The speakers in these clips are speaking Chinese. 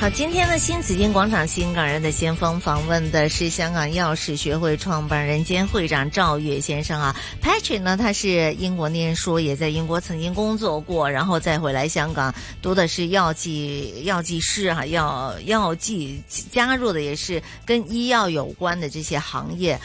好，今天的新紫金广场新港人的先锋访问的是香港药史学会创办人兼会长赵岳先生啊。Patrick 呢，他是英国念书，也在英国曾经工作过，然后再回来香港读的是药剂药剂师哈，药药剂加入的也是跟医药有关的这些行业。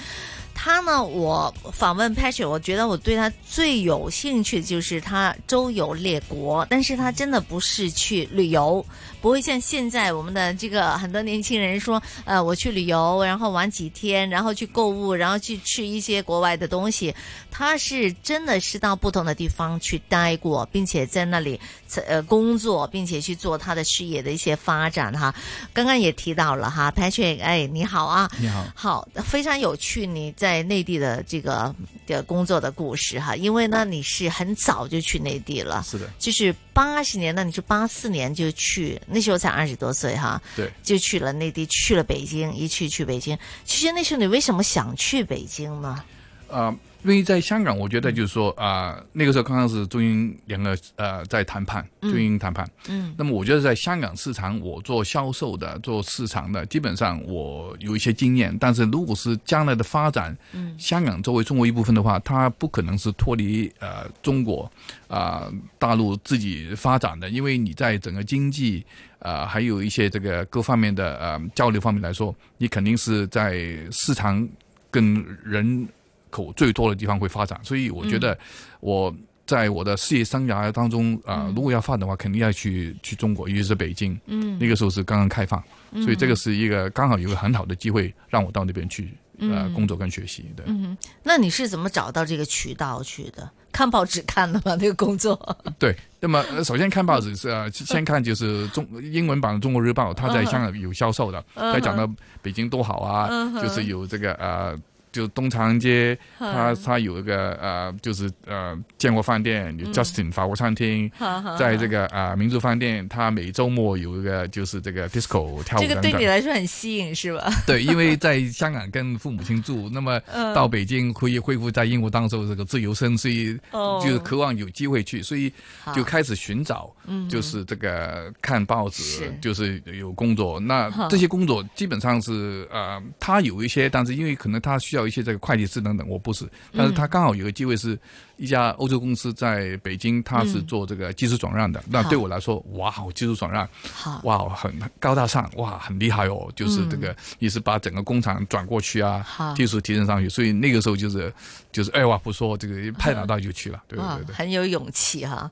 他呢，我访问 Patrick，我觉得我对他最有兴趣的就是他周游列国，但是他真的不是去旅游。不会像现在我们的这个很多年轻人说，呃，我去旅游，然后玩几天，然后去购物，然后去吃一些国外的东西。他是真的是到不同的地方去待过，并且在那里呃工作，并且去做他的事业的一些发展哈。刚刚也提到了哈，Patrick，哎，你好啊，你好，好，非常有趣你在内地的这个的工作的故事哈，因为呢你是很早就去内地了，是的，就是八十年那，你是八四年就去。那时候才二十多岁哈，对，就去了内地，去了北京，一去去北京。其实那时候你为什么想去北京呢？啊。因为在香港，我觉得就是说啊，那个时候刚刚是中英两个呃在谈判，中英谈判。嗯。那么我觉得在香港市场，我做销售的、做市场的，基本上我有一些经验。但是如果是将来的发展，嗯，香港作为中国一部分的话，它不可能是脱离呃中国啊大陆自己发展的，因为你在整个经济啊还有一些这个各方面的呃交流方面来说，你肯定是在市场跟人。口最多的地方会发展，所以我觉得我在我的事业生涯当中啊，如果要发展的话，肯定要去去中国，尤其是北京。嗯，那个时候是刚刚开放，所以这个是一个刚好有个很好的机会让我到那边去呃工作跟学习。对，嗯，那你是怎么找到这个渠道去的？看报纸看的吗？那个工作？对，那么首先看报纸是啊，先看就是中英文版的《中国日报》，它在香港有销售的，它讲到北京多好啊，就是有这个呃。就东长安街，他他有一个呃，就是呃，建国饭店有 Justin 法国餐厅，在这个啊民族饭店，他每周末有一个就是这个 disco 跳舞。这个对你来说很吸引是吧？对，因为在香港跟父母亲住，那么到北京可以恢复在英国当时这个自由身，所以就是渴望有机会去，所以就开始寻找，就是这个看报纸，就是有工作。那这些工作基本上是呃，他有一些，但是因为可能他需要。一些这个会计师等等，我不是，但是他刚好有个机会是。一家欧洲公司在北京，他是做这个技术转让的。那对我来说，哇，好技术转让，哇，很高大上，哇，很厉害哦。就是这个，也是把整个工厂转过去啊，技术提升上去。所以那个时候就是，就是二话不说，这个派哪到就去了。对对对，很有勇气哈。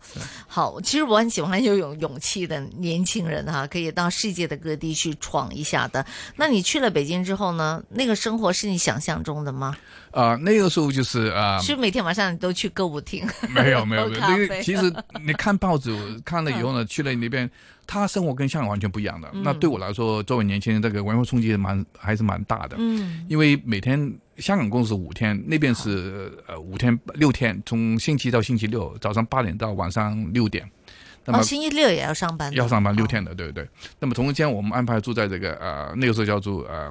好，其实我很喜欢有勇勇气的年轻人哈，可以到世界的各地去闯一下的。那你去了北京之后呢？那个生活是你想象中的吗？啊，那个时候就是啊，是每天晚上你都去歌舞厅？没有没有没有，那个 其实你看报纸 看了以后呢，去了那边，他生活跟香港完全不一样的。那对我来说，作为年轻人，这个文化冲击蛮还是蛮大的。嗯，因为每天香港公司五天，那边是呃五天六天，从星期一到星期六，早上八点到晚上六点。那么星期六也要上班？要上班六天的，对不对？那么同一天我们安排住在这个呃那个时候叫做呃。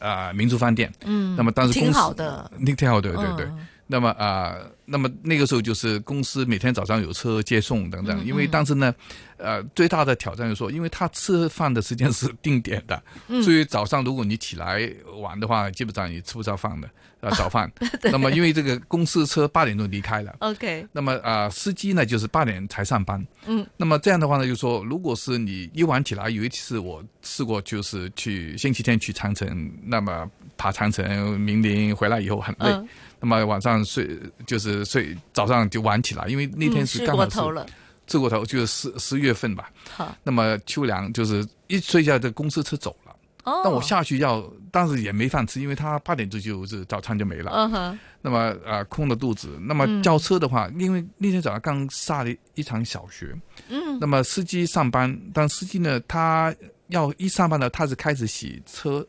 啊，民族饭店，嗯，那么当时挺好的，那挺好的，对对。那么啊，那么那个时候就是公司每天早上有车接送等等，因为当时呢，呃，最大的挑战就是说，因为他吃饭的时间是定点的，所以早上如果你起来晚的话，基本上也吃不着饭的。啊，早饭。那么，因为这个公司车八点钟离开了。OK。那么啊，司机呢就是八点才上班。嗯。那么这样的话呢，就说，如果是你一晚起来，有一次我试过，就是去星期天去长城，那么爬长城、明陵回来以后很累。嗯。那么晚上睡就是睡，早上就晚起来，因为那天是刚好是。睡过头了。睡过头就是十十月份吧。好。那么秋凉就是一睡觉，这公司车走了。哦。那我下去要。当时也没饭吃，因为他八点钟就是早餐就没了。嗯哼。那么啊，空了肚子。那么叫车的话，因为那天早上刚下了一场小雪。嗯。那么司机上班，但司机呢，他要一上班呢，他是开始洗车，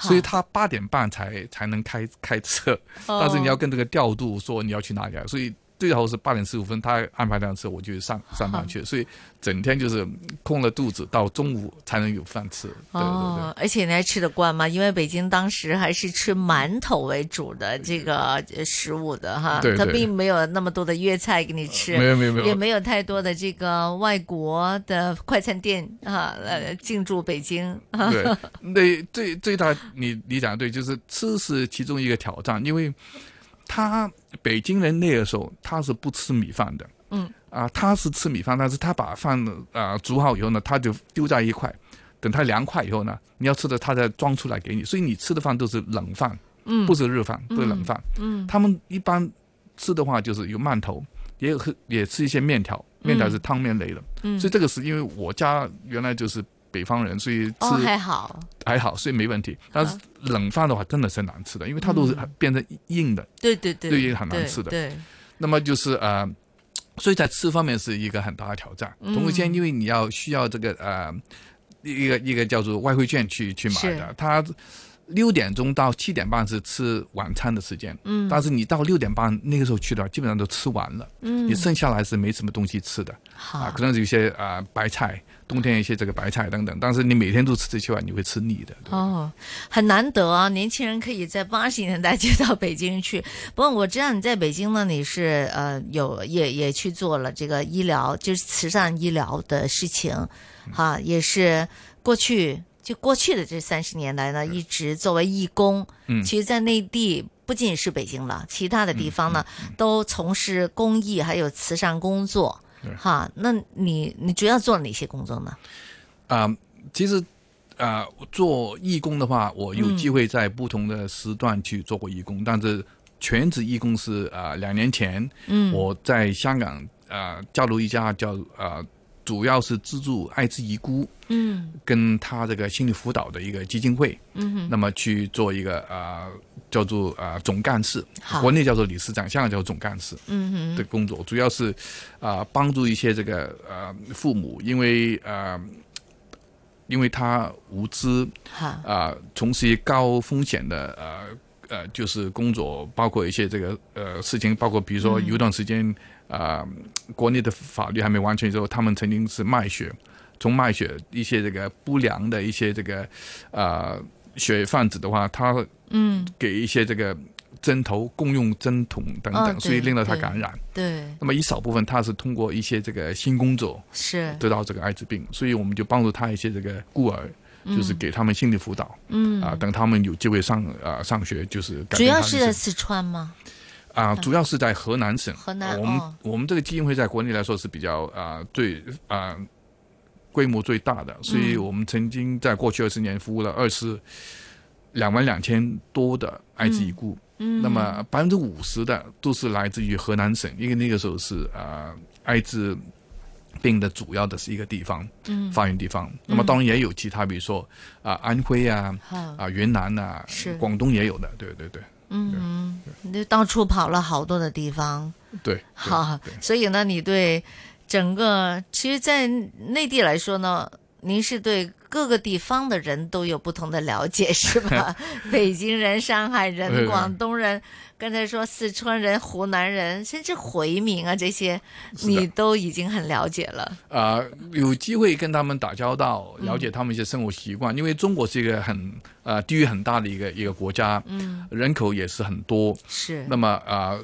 所以他八点半才才能开开车。但是你要跟这个调度说你要去哪里，所以最好是八点十五分，他安排辆车，我就上上班去，所以整天就是空了肚子，到中午才能有饭吃。对对对，而且你还吃得惯吗？因为北京当时还是吃馒头为主的这个食物的哈，对，它并没有那么多的粤菜给你吃，没有没有没有，也没有太多的这个外国的快餐店啊，呃，进驻北京。对，那最最大你你讲的对，就是吃是其中一个挑战，因为。他北京人那个时候他是不吃米饭的，嗯，啊，他是吃米饭，但是他把饭啊煮好以后呢，他就丢在一块，等它凉快以后呢，你要吃的他再装出来给你，所以你吃的饭都是冷饭，嗯，不是热饭，都是冷饭，嗯，他们一般吃的话就是有馒头，也有也吃一些面条，面条是汤面类的，嗯，所以这个是因为我家原来就是。北方人，所以吃还好，还好，所以没问题。但是冷饭的话，真的是难吃的，因为它都是变成硬的，对对对，对，很难吃的。对，那么就是呃，所以在吃方面是一个很大的挑战。同时间，因为你要需要这个呃一个一个叫做外汇券去去买的，它。六点钟到七点半是吃晚餐的时间，嗯，但是你到六点半那个时候去的，基本上都吃完了，嗯，你剩下来是没什么东西吃的，啊，可能有些啊白菜，冬天一些这个白菜等等，但是你每天都吃这些话，你会吃腻的。哦，很难得啊，年轻人可以在八十年代就到北京去。不过我知道你在北京呢，你是呃有也也去做了这个医疗，就是慈善医疗的事情，哈，也是过去。就过去的这三十年来呢，一直作为义工，嗯，其实，在内地不仅仅是北京了，其他的地方呢，都从事公益还有慈善工作，哈。那你你主要做哪些工作呢？啊，其实啊，做义工的话，我有机会在不同的时段去做过义工，但是全职义工是啊，两年前，嗯，我在香港啊，加入一家叫啊。主要是资助艾滋遗孤，嗯，跟他这个心理辅导的一个基金会，嗯，那么去做一个啊叫做啊总干事，国内叫做理事长，香港叫做总干事，嗯的工作主要是啊帮助一些这个呃父母，因为呃因为他无知，啊从事高风险的呃呃就是工作，包括一些这个呃事情，包括比如说有一段时间。啊，国内的法律还没完全之后，他们曾经是卖血，从卖血一些这个不良的一些这个啊血贩子的话，他嗯给一些这个针头共用针筒等等，所以令到他感染。对。那么一少部分他是通过一些这个性工作是得到这个艾滋病，所以我们就帮助他一些这个孤儿，就是给他们心理辅导。嗯啊，等他们有机会上啊上学，就是主要是在四川吗？啊，主要是在河南省。河南，我们我们这个基金会在国内来说是比较啊最啊规模最大的，所以我们曾经在过去二十年服务了二十两万两千多的艾滋已故。嗯，那么百分之五十的都是来自于河南省，因为那个时候是啊艾滋病的主要的是一个地方，嗯，发源地方。那么当然也有其他，比如说啊安徽啊，啊云南呐，是。广东也有的，对对对。嗯，你就到处跑了好多的地方，对，好，所以呢，你对整个，其实，在内地来说呢，您是对。各个地方的人都有不同的了解，是吧？北京人、上海人、广东人，刚才说四川人、湖南人，甚至回民啊，这些你都已经很了解了。啊，有机会跟他们打交道，了解他们一些生活习惯，因为中国是一个很呃地域很大的一个一个国家，嗯，人口也是很多，是。那么啊。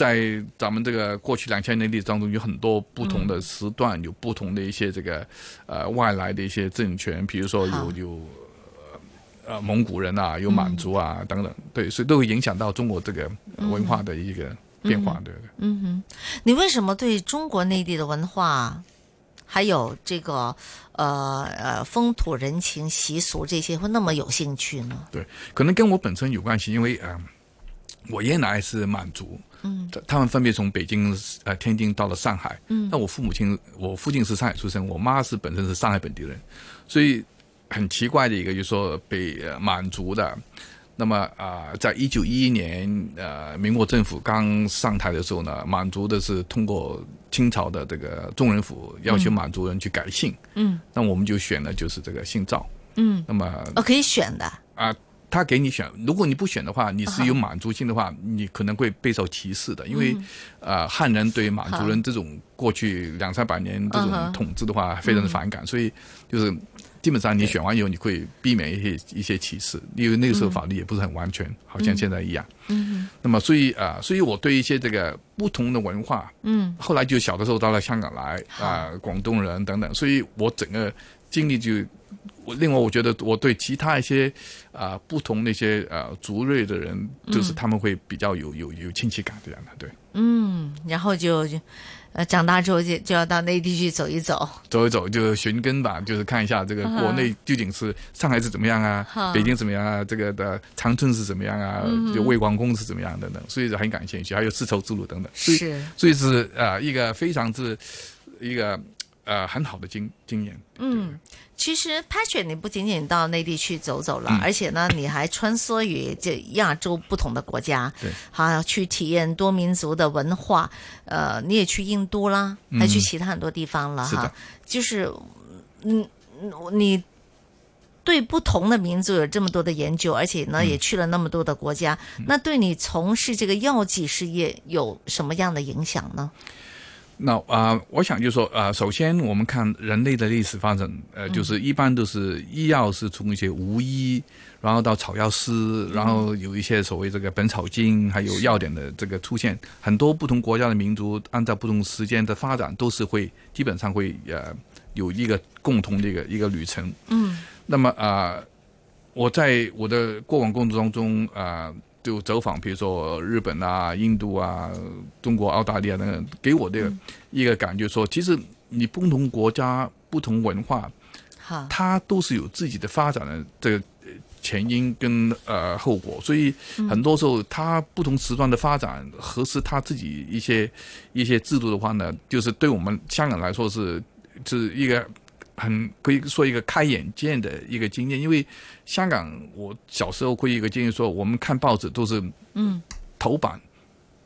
在咱们这个过去两千年历史当中，有很多不同的时段，有不同的一些这个呃外来的一些政权，比如说有有呃蒙古人啊，有满族啊等等，对，所以都会影响到中国这个文化的一个变化，对对。嗯哼，你为什么对中国内地的文化还有这个呃呃风土人情习俗这些会那么有兴趣呢？对，可能跟我本身有关系，因为呃，我爷爷奶奶是满族。嗯，他们分别从北京、呃天津到了上海。嗯，那我父母亲，我父亲是上海出生，我妈是本身是上海本地人，所以很奇怪的一个，就是说被满族的。那么啊，在一九一一年，呃，民国政府刚上台的时候呢，满族的是通过清朝的这个宗人府要求满族人去改姓。嗯，那我们就选了就是这个姓赵。嗯，那么哦，可以选的啊。他给你选，如果你不选的话，你是有满族性的话，你可能会备受歧视的，因为呃汉人对满族人这种过去两三百年这种统治的话非常的反感，所以就是基本上你选完以后你会避免一些一些歧视，因为那个时候法律也不是很完全，好像现在一样。嗯，那么所以啊，所以我对一些这个不同的文化，嗯，后来就小的时候到了香港来啊，广东人等等，所以我整个经历就。我另外，我觉得我对其他一些啊不同那些呃族裔的人，就是他们会比较有有有亲戚感这样的，对。嗯，然后就呃长大之后就就要到内地去走一走，走一走就寻根吧，就是看一下这个国内究竟是上海是怎么样啊，北京怎么样啊，这个的长春是怎么样啊，就魏光宫是怎么样等等，所以很感兴趣，还有丝绸之路等等，是，所以是啊一个非常之一个。呃，很好的经经验。嗯，其实 Patrick，你不仅仅到内地去走走了，而且呢，你还穿梭于这亚洲不同的国家，对，好去体验多民族的文化。呃，你也去印度啦，还去其他很多地方了哈。就是，嗯，你对不同的民族有这么多的研究，而且呢，也去了那么多的国家，那对你从事这个药剂事业有什么样的影响呢？那啊，我想就说啊，首先我们看人类的历史发展，呃，就是一般都是医药是从一些无医，然后到草药师，然后有一些所谓这个《本草经》，还有药典的这个出现，很多不同国家的民族按照不同时间的发展，都是会基本上会呃有一个共同的一个一个旅程。嗯，那么啊，我在我的过往工作当中啊。就走访，比如说日本啊、印度啊、中国、澳大利亚等等，给我的一个感觉说，其实你不同国家、不同文化，好，它都是有自己的发展的这个前因跟呃后果，所以很多时候它不同时段的发展，合适它自己一些一些制度的话呢，就是对我们香港来说是是一个。很可以说一个开眼界的一个经验，因为香港，我小时候会一个经验，说我们看报纸都是嗯。头版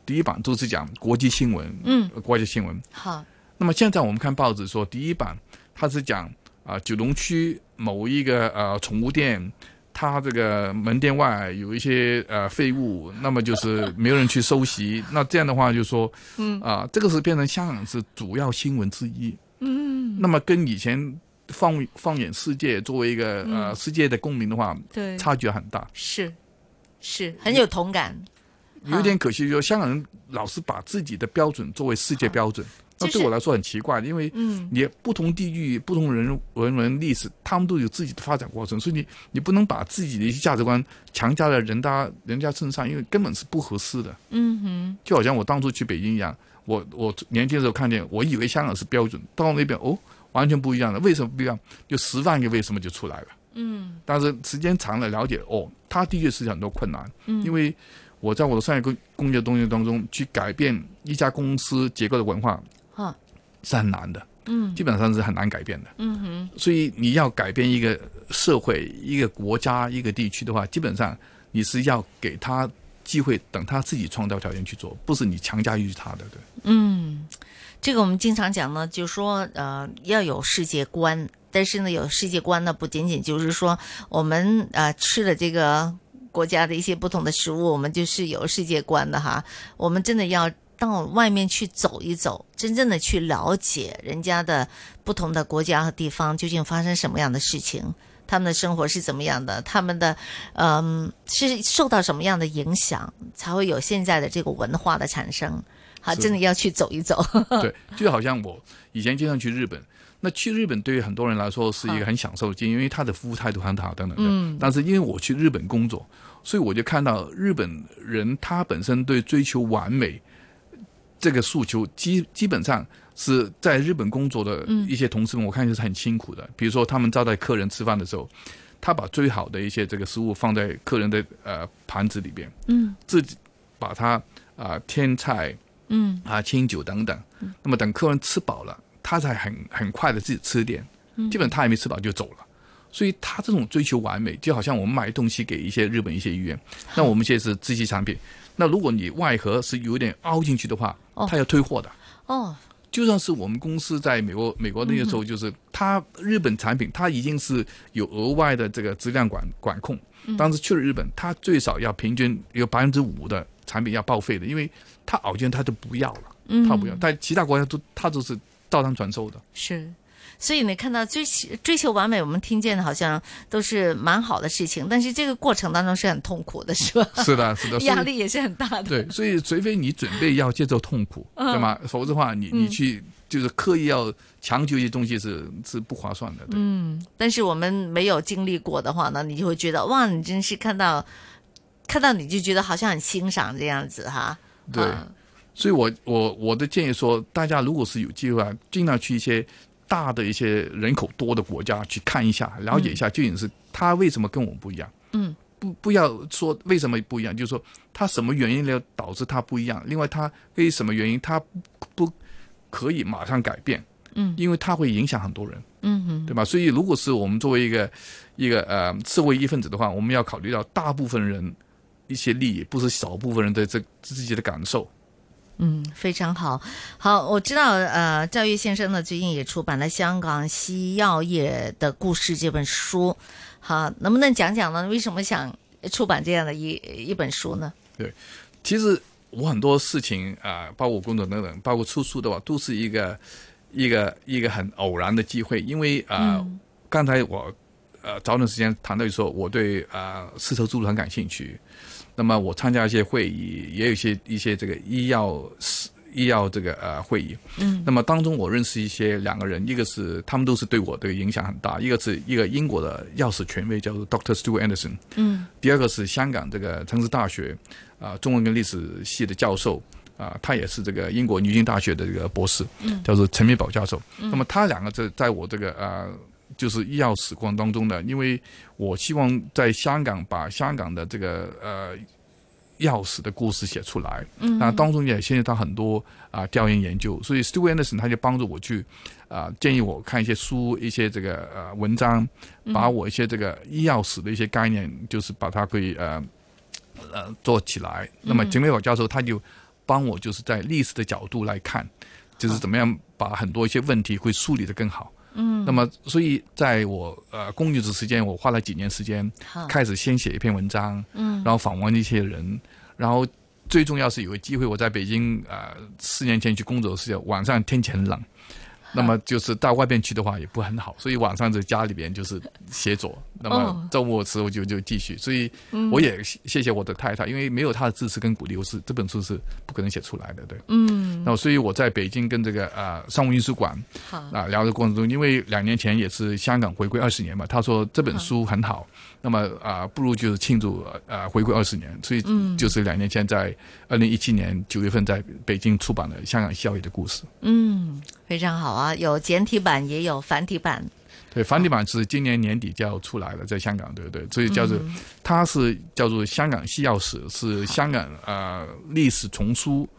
第一版都是讲国际新闻，嗯，国际新闻。好，那么现在我们看报纸说第一版它是讲啊九龙区某一个呃宠物店，它这个门店外有一些呃废物，那么就是没有人去收集，那这样的话就说嗯。啊这个是变成香港是主要新闻之一，嗯，那么跟以前。放放眼世界，作为一个呃世界的公民的话，对差距很大，是是很有同感。有点可惜，就香港人老是把自己的标准作为世界标准，那对我来说很奇怪，因为嗯，你不同地域、不同人文文历史，他们都有自己的发展过程，所以你你不能把自己的一些价值观强加在人家人家身上，因为根本是不合适的。嗯哼，就好像我当初去北京一样，我我年轻的时候看见，我以为香港是标准，到那边哦。完全不一样的，为什么不一样？就十万个为什么就出来了。嗯，但是时间长了，了解哦，他的确是很多困难。嗯，因为我在我的商业工工业东西当中去改变一家公司结构的文化，哈，是很难的。嗯，基本上是很难改变的。嗯哼，所以你要改变一个社会、一个国家、一个地区的话，基本上你是要给他机会，等他自己创造条件去做，不是你强加于他的。对，嗯。这个我们经常讲呢，就说呃要有世界观，但是呢有世界观呢不仅仅就是说我们呃吃了这个国家的一些不同的食物，我们就是有世界观的哈。我们真的要到外面去走一走，真正的去了解人家的不同的国家和地方究竟发生什么样的事情，他们的生活是怎么样的，他们的嗯是受到什么样的影响，才会有现在的这个文化的产生。啊，真的要去走一走。对，就好像我以前经常去日本，那去日本对于很多人来说是一个很享受的经验，因为他的服务态度很好等等。嗯。但是因为我去日本工作，所以我就看到日本人他本身对追求完美这个诉求，基基本上是在日本工作的一些同事们，我看就是很辛苦的。比如说他们招待客人吃饭的时候，他把最好的一些这个食物放在客人的呃盘子里边，嗯，自己把它啊添菜。嗯啊，清酒等等，那么等客人吃饱了，他才很很快的自己吃点，基本他还没吃饱就走了。所以他这种追求完美，就好像我们买东西给一些日本一些医院，那我们现在是自器产品，那如果你外盒是有点凹进去的话，他要退货的。哦，就算是我们公司在美国美国那个时候，就是他日本产品，它已经是有额外的这个质量管管控。当时去了日本，他最少要平均有百分之五的产品要报废的，因为它熬件它都不要了，他不要，但其他国家都他都是照单传收的。是。所以你看到追追求完美，我们听见的好像都是蛮好的事情，但是这个过程当中是很痛苦的，是吧？是的，是的，压力也是很大的。对，所以除非你准备要接受痛苦，对吗？否则的话，你你去就是刻意要强求一些东西是是不划算的。嗯，但是我们没有经历过的话呢，你就会觉得哇，你真是看到看到你就觉得好像很欣赏这样子哈。对，所以我我我的建议说，大家如果是有机会，啊尽量去一些。大的一些人口多的国家去看一下，了解一下究竟是他为什么跟我们不一样。嗯，不不要说为什么不一样，就是说他什么原因呢导致他不一样。另外，他为什么原因他不可以马上改变？嗯，因为他会影响很多人。嗯哼，对吧？所以，如果是我们作为一个一个呃社会一份子的话，我们要考虑到大部分人一些利益，不是少部分人的这自己的感受。嗯，非常好。好，我知道，呃，赵越先生呢最近也出版了《香港西药业的故事》这本书。好，能不能讲讲呢？为什么想出版这样的一一本书呢？对，其实我很多事情啊，包括工作等等，包括出书的话，都是一个一个一个很偶然的机会。因为啊，刚才我呃早段时间谈到说，我对啊丝绸之路很感兴趣。那么我参加一些会议，也有一些一些这个医药医药这个呃会议。嗯。那么当中我认识一些两个人，一个是他们都是对我的影响很大，一个是一个英国的药史权威叫做 Doctor Stuart Anderson。嗯。第二个是香港这个城市大学啊中文跟历史系的教授啊，他也是这个英国牛津大学的这个博士，叫做陈明宝教授。那么他两个在在我这个呃。就是医药史观当中的，因为我希望在香港把香港的这个呃药史的故事写出来，嗯，那当中也牵涉到很多啊调研研究，所以 Stuart Anderson 他就帮助我去啊建议我看一些书，一些这个呃文章，把我一些这个医药史的一些概念，就是把它可以呃呃做起来。那么秦美宝教授他就帮我就是在历史的角度来看，就是怎么样把很多一些问题会梳理的更好。嗯，那么，所以在我呃工作的时间，我花了几年时间，开始先写一篇文章，嗯，然后访问一些人，然后最重要是有个机会，我在北京呃四年前去工作的时候，晚上天气很冷。那么就是到外边去的话也不很好，所以晚上在家里边就是写作。那么周末时候就就继续，所以我也谢谢我的太太，因为没有她的支持跟鼓励，我是这本书是不可能写出来的，对。嗯。那所以我在北京跟这个啊商务印书馆啊聊的过程中，因为两年前也是香港回归二十年嘛，他说这本书很好，那么啊不如就是庆祝啊回归二十年，所以就是两年前在二零一七年九月份在北京出版了《香港效益的故事》。嗯。非常好啊，有简体版也有繁体版。对，繁体版是今年年底就要出来了，在香港，对不对？所以叫做它是叫做《香港西药史》，是香港呃历史丛书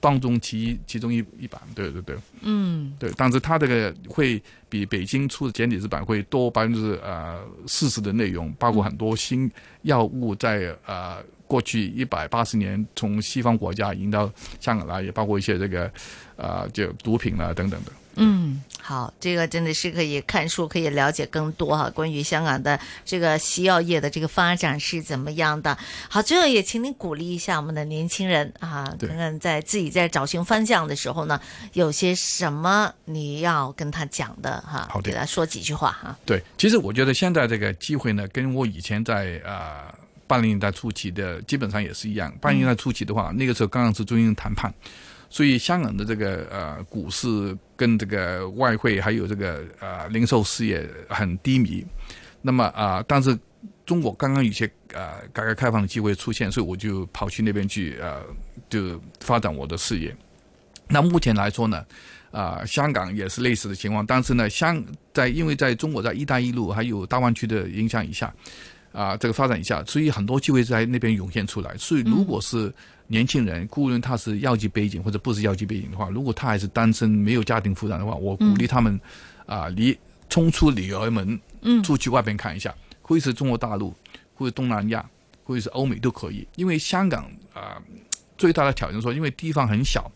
当中其其中一一版，对对对。嗯，对，但是它这个会比北京出的简体字版会多百分之呃四十的内容，包括很多新药物在呃。过去一百八十年，从西方国家引到香港来，也包括一些这个，啊，就毒品啊等等的。嗯，好，这个真的是可以看书，可以了解更多哈，关于香港的这个西药业的这个发展是怎么样的。好，最后也请您鼓励一下我们的年轻人啊，看看在自己在找寻方向的时候呢，有些什么你要跟他讲的哈，好，给他说几句话哈。对，其实我觉得现在这个机会呢，跟我以前在啊。八零年代初期的基本上也是一样。八零年代初期的话，那个时候刚刚是中英谈判，所以香港的这个呃股市跟这个外汇还有这个呃零售事业很低迷。那么啊，但是中国刚刚有些呃改革开放的机会出现，所以我就跑去那边去呃就发展我的事业。那目前来说呢，啊香港也是类似的情况，但是呢，香在因为在中国在“一带一路”还有大湾区的影响以下。啊，这个发展一下，所以很多机会在那边涌现出来。所以，如果是年轻人，无论他是药剂背景或者不是药剂背景的话，如果他还是单身，没有家庭负担的话，我鼓励他们啊，离冲出女儿门，嗯，出去外边看一下，或者是中国大陆，或者东南亚，或者是欧美都可以。因为香港啊，最大的挑战说，因为地方很小，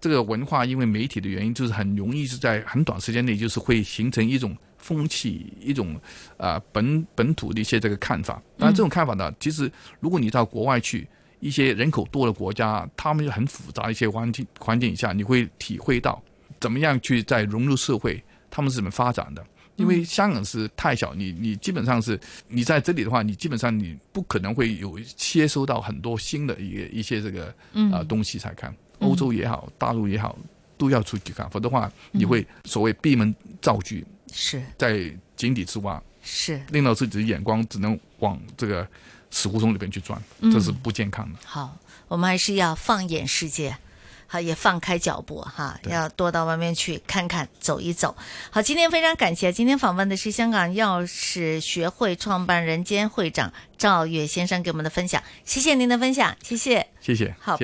这个文化因为媒体的原因，就是很容易是在很短时间内，就是会形成一种风气，一种啊、本本土的一些这个看法。当然，这种看法呢，其实如果你到国外去。一些人口多的国家，他们很复杂的一些环境环境下，你会体会到怎么样去在融入社会，他们是怎么发展的。因为香港是太小，你你基本上是你在这里的话，你基本上你不可能会有接收到很多新的一个一些这个啊、呃东西才看。欧洲也好，大陆也好，都要出去看，否则的话你会所谓闭门造句，是在井底之蛙，是令到自己的眼光只能往这个死胡同里边去钻，这是不健康的。好，我们还是要放眼世界。好，也放开脚步哈，要多到外面去看看、走一走。好，今天非常感谢，今天访问的是香港药史学会创办人兼会长赵月先生给我们的分享，谢谢您的分享，谢谢。谢谢。好